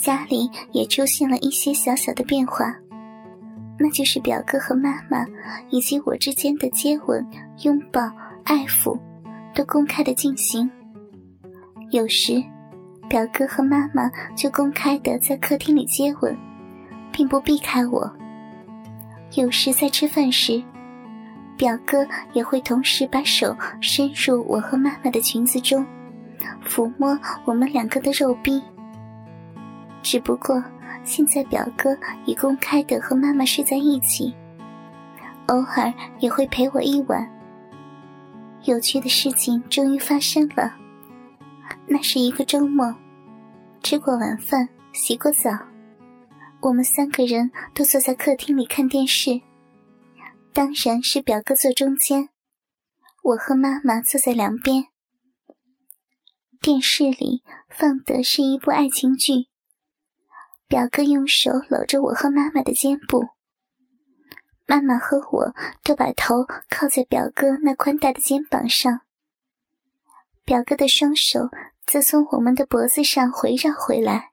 家里也出现了一些小小的变化，那就是表哥和妈妈以及我之间的接吻、拥抱、爱抚，都公开的进行。有时，表哥和妈妈就公开的在客厅里接吻，并不避开我。有时在吃饭时，表哥也会同时把手伸入我和妈妈的裙子中，抚摸我们两个的肉壁。只不过，现在表哥已公开的和妈妈睡在一起，偶尔也会陪我一晚。有趣的事情终于发生了，那是一个周末，吃过晚饭，洗过澡，我们三个人都坐在客厅里看电视，当然是表哥坐中间，我和妈妈坐在两边。电视里放的是一部爱情剧。表哥用手搂着我和妈妈的肩部，妈妈和我都把头靠在表哥那宽大的肩膀上。表哥的双手则从我们的脖子上回绕回来，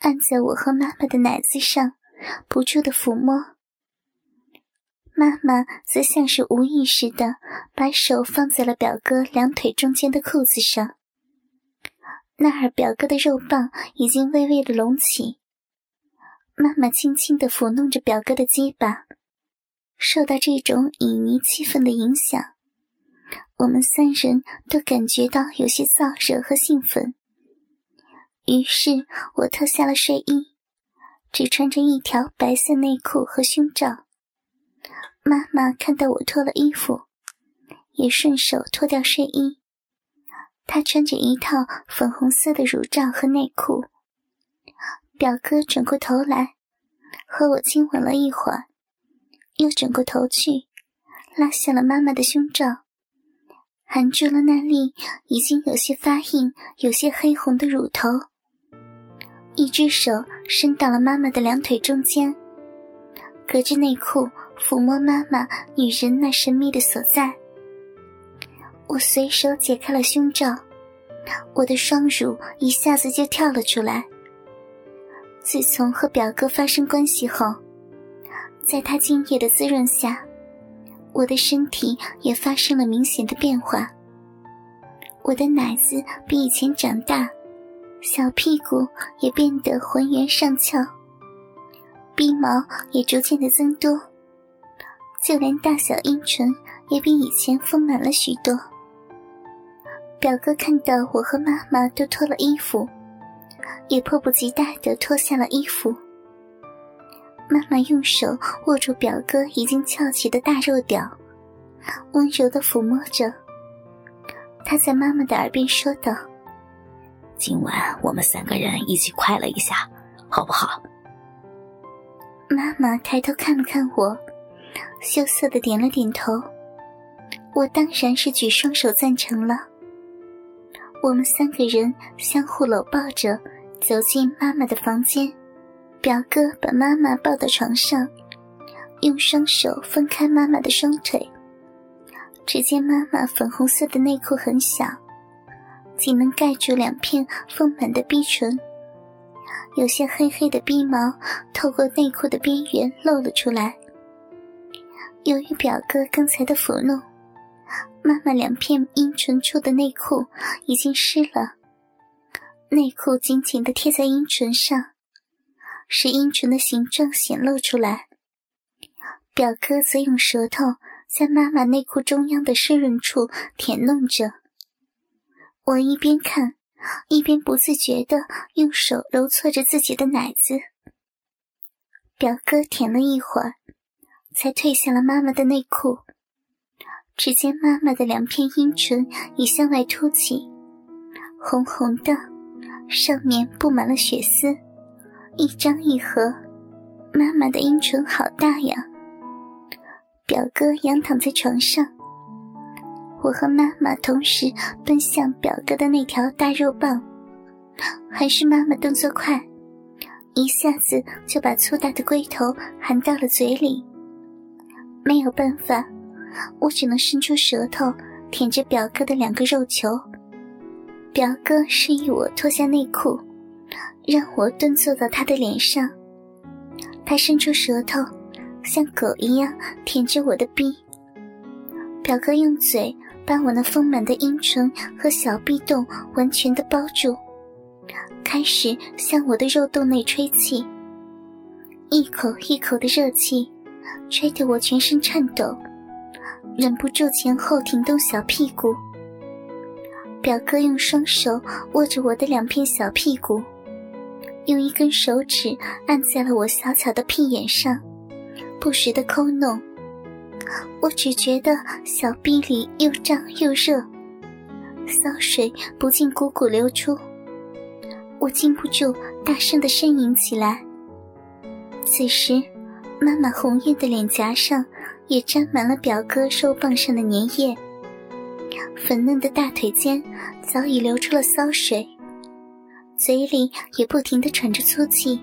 按在我和妈妈的奶子上，不住的抚摸。妈妈则像是无意识的把手放在了表哥两腿中间的裤子上。那儿表哥的肉棒已经微微的隆起，妈妈轻轻的抚弄着表哥的鸡巴，受到这种旖旎气氛的影响，我们三人都感觉到有些燥热和兴奋。于是我脱下了睡衣，只穿着一条白色内裤和胸罩。妈妈看到我脱了衣服，也顺手脱掉睡衣。他穿着一套粉红色的乳罩和内裤，表哥转过头来，和我亲吻了一会儿，又转过头去，拉下了妈妈的胸罩，含住了那粒已经有些发硬、有些黑红的乳头，一只手伸到了妈妈的两腿中间，隔着内裤抚摸妈妈女人那神秘的所在。我随手解开了胸罩，我的双乳一下子就跳了出来。自从和表哥发生关系后，在他精液的滋润下，我的身体也发生了明显的变化。我的奶子比以前长大，小屁股也变得浑圆上翘，鼻毛也逐渐的增多，就连大小阴唇也比以前丰满了许多。表哥看到我和妈妈都脱了衣服，也迫不及待的脱下了衣服。妈妈用手握住表哥已经翘起的大肉屌，温柔的抚摸着。他在妈妈的耳边说道：“今晚我们三个人一起快乐一下，好不好？”妈妈抬头看了看我，羞涩的点了点头。我当然是举双手赞成了。我们三个人相互搂抱着走进妈妈的房间，表哥把妈妈抱到床上，用双手分开妈妈的双腿。只见妈妈粉红色的内裤很小，仅能盖住两片丰满的逼唇，有些黑黑的逼毛透过内裤的边缘露了出来。由于表哥刚才的抚弄。妈妈两片阴唇处的内裤已经湿了，内裤紧紧的贴在阴唇上，使阴唇的形状显露出来。表哥则用舌头在妈妈内裤中央的湿润处舔弄着。我一边看，一边不自觉的用手揉搓着自己的奶子。表哥舔了一会儿，才褪下了妈妈的内裤。只见妈妈的两片阴唇已向外凸起，红红的，上面布满了血丝，一张一合，妈妈的阴唇好大呀。表哥仰躺在床上，我和妈妈同时奔向表哥的那条大肉棒，还是妈妈动作快，一下子就把粗大的龟头含到了嘴里。没有办法，我只能伸出舌头舔着表哥的两个肉球。表哥示意我脱下内裤，让我蹲坐到他的脸上。他伸出舌头，像狗一样舔着我的逼。表哥用嘴把我那丰满的阴唇和小臂洞完全的包住，开始向我的肉洞内吹气，一口一口的热气。吹得我全身颤抖，忍不住前后挺动小屁股。表哥用双手握着我的两片小屁股，用一根手指按在了我小巧的屁眼上，不时的抠弄。我只觉得小臂里又胀又热，骚水不禁汩汩流出，我禁不住大声的呻吟起来。此时。妈妈红艳的脸颊上也沾满了表哥肉棒上的粘液，粉嫩的大腿间早已流出了骚水，嘴里也不停地喘着粗气。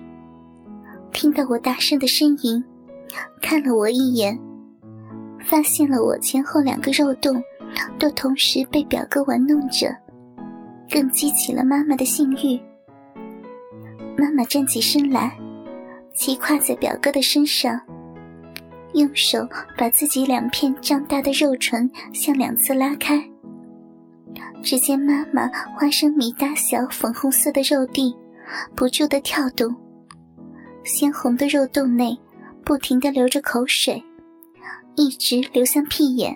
听到我大声的呻吟，看了我一眼，发现了我前后两个肉洞都同时被表哥玩弄着，更激起了妈妈的性欲。妈妈站起身来。骑跨在表哥的身上，用手把自己两片胀大的肉唇向两侧拉开。只见妈妈花生米大小粉红色的肉蒂不住地跳动，鲜红的肉洞内不停地流着口水，一直流向屁眼。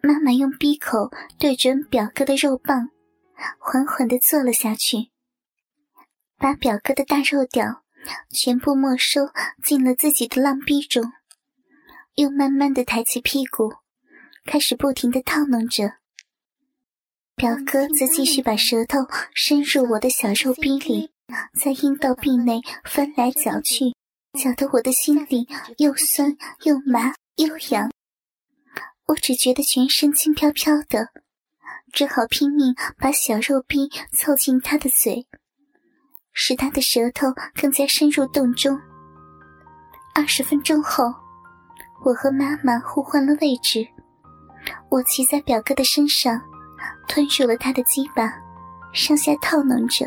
妈妈用鼻口对准表哥的肉棒，缓缓地坐了下去，把表哥的大肉屌。全部没收进了自己的浪逼中，又慢慢的抬起屁股，开始不停的套弄着。表哥则继续把舌头伸入我的小肉逼里，在阴道壁内翻来搅去，搅得我的心里又酸又麻又痒。我只觉得全身轻飘飘的，只好拼命把小肉逼凑近他的嘴。使他的舌头更加深入洞中。二十分钟后，我和妈妈互换了位置，我骑在表哥的身上，吞入了他的鸡巴，上下套弄着；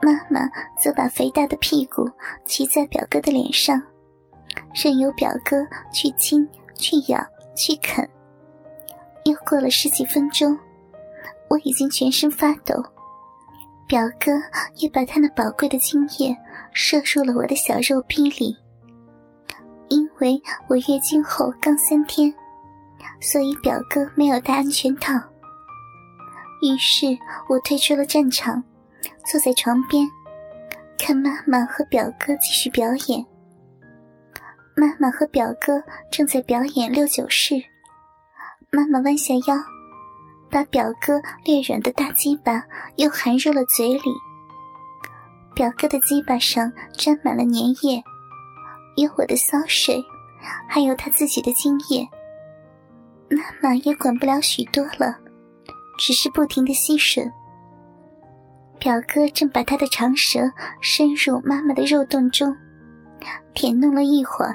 妈妈则把肥大的屁股骑在表哥的脸上，任由表哥去亲、去咬、去啃。又过了十几分钟，我已经全身发抖。表哥也把他那宝贵的精液射入了我的小肉逼里。因为我月经后刚三天，所以表哥没有戴安全套。于是我退出了战场，坐在床边，看妈妈和表哥继续表演。妈妈和表哥正在表演六九式，妈妈弯下腰。把表哥略软的大鸡巴又含入了嘴里。表哥的鸡巴上沾满了粘液，有我的骚水，还有他自己的精液。妈妈也管不了许多了，只是不停的吸吮。表哥正把他的长舌伸入妈妈的肉洞中，舔弄了一会儿，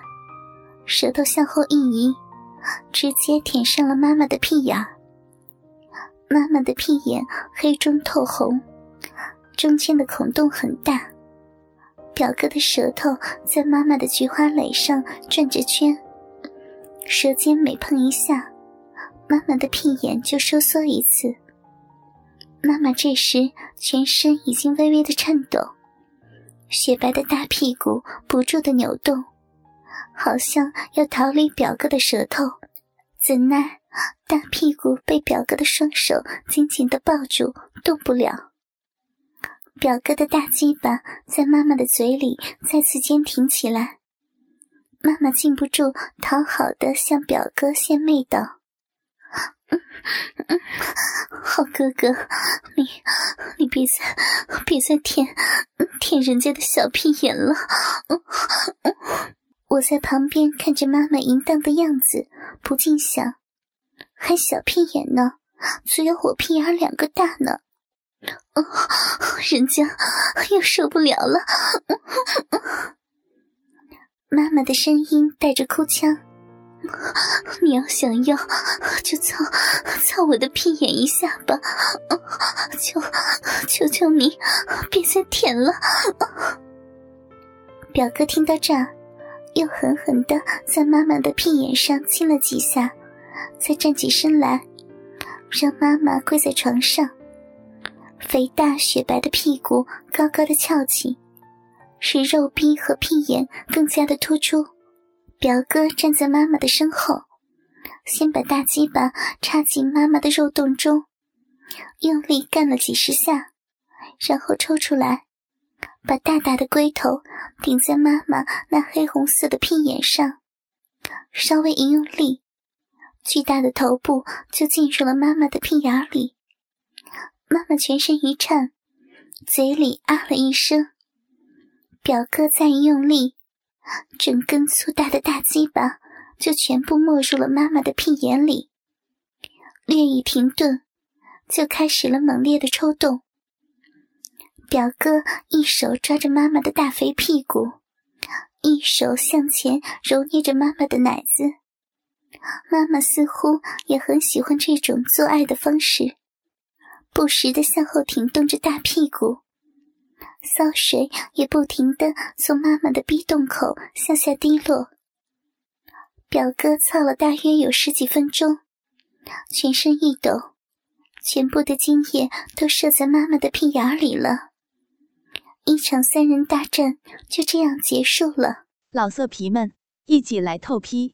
舌头向后一移，直接舔上了妈妈的屁眼。妈妈的屁眼黑中透红，中间的孔洞很大。表哥的舌头在妈妈的菊花蕾上转着圈，舌尖每碰一下，妈妈的屁眼就收缩一次。妈妈这时全身已经微微的颤抖，雪白的大屁股不住的扭动，好像要逃离表哥的舌头，怎奈。大屁股被表哥的双手紧紧的抱住，动不了。表哥的大鸡巴在妈妈的嘴里再次坚挺起来，妈妈禁不住讨好的向表哥献媚道：“好哥哥，你你别再别再舔舔人家的小屁眼了。我在旁边看着妈妈淫荡的样子，不禁想：还小屁眼呢，只有我屁眼两个大呢。哦人家又受不了了。妈妈的声音带着哭腔。你要想要，就操操我的屁眼一下吧！求求求你，别再舔了！表哥听到这，又狠狠的在妈妈的屁眼上亲了几下，才站起身来，让妈妈跪在床上，肥大雪白的屁股高高的翘起，使肉壁和屁眼更加的突出。表哥站在妈妈的身后，先把大鸡巴插进妈妈的肉洞中，用力干了几十下，然后抽出来，把大大的龟头顶在妈妈那黑红色的屁眼上，稍微一用力，巨大的头部就进入了妈妈的屁眼里。妈妈全身一颤，嘴里啊了一声。表哥再一用力。整根粗大的大鸡巴就全部没入了妈妈的屁眼里，略一停顿，就开始了猛烈的抽动。表哥一手抓着妈妈的大肥屁股，一手向前揉捏着妈妈的奶子。妈妈似乎也很喜欢这种做爱的方式，不时的向后挺动着大屁股。骚水也不停的从妈妈的逼洞口向下滴落。表哥操了大约有十几分钟，全身一抖，全部的精液都射在妈妈的屁眼里了。一场三人大战就这样结束了。老色皮们，一起来透批！